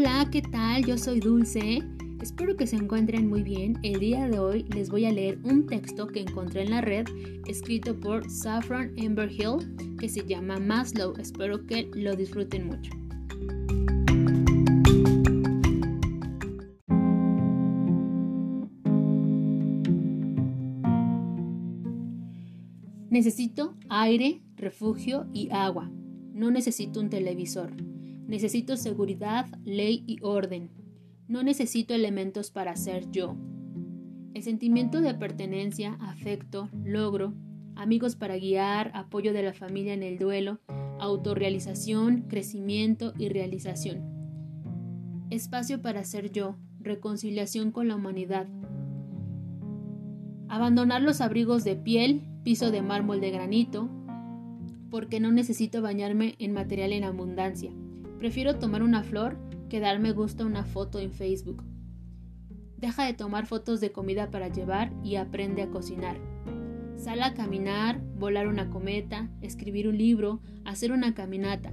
Hola, ¿qué tal? Yo soy Dulce. Espero que se encuentren muy bien. El día de hoy les voy a leer un texto que encontré en la red escrito por Saffron Amber Hill que se llama Maslow. Espero que lo disfruten mucho. Necesito aire, refugio y agua. No necesito un televisor. Necesito seguridad, ley y orden. No necesito elementos para ser yo. El sentimiento de pertenencia, afecto, logro, amigos para guiar, apoyo de la familia en el duelo, autorrealización, crecimiento y realización. Espacio para ser yo, reconciliación con la humanidad. Abandonar los abrigos de piel, piso de mármol de granito, porque no necesito bañarme en material en abundancia. Prefiero tomar una flor que darme gusto una foto en Facebook. Deja de tomar fotos de comida para llevar y aprende a cocinar. Sal a caminar, volar una cometa, escribir un libro, hacer una caminata.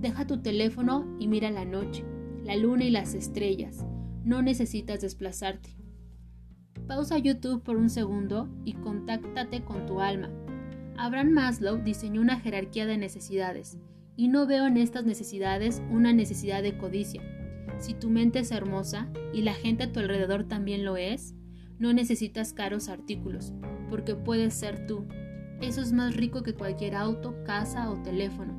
Deja tu teléfono y mira la noche, la luna y las estrellas. No necesitas desplazarte. Pausa YouTube por un segundo y contáctate con tu alma. Abraham Maslow diseñó una jerarquía de necesidades y no veo en estas necesidades una necesidad de codicia. Si tu mente es hermosa y la gente a tu alrededor también lo es, no necesitas caros artículos, porque puedes ser tú. Eso es más rico que cualquier auto, casa o teléfono.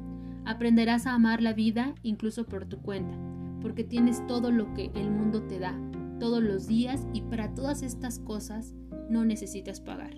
Aprenderás a amar la vida incluso por tu cuenta, porque tienes todo lo que el mundo te da, todos los días y para todas estas cosas no necesitas pagar.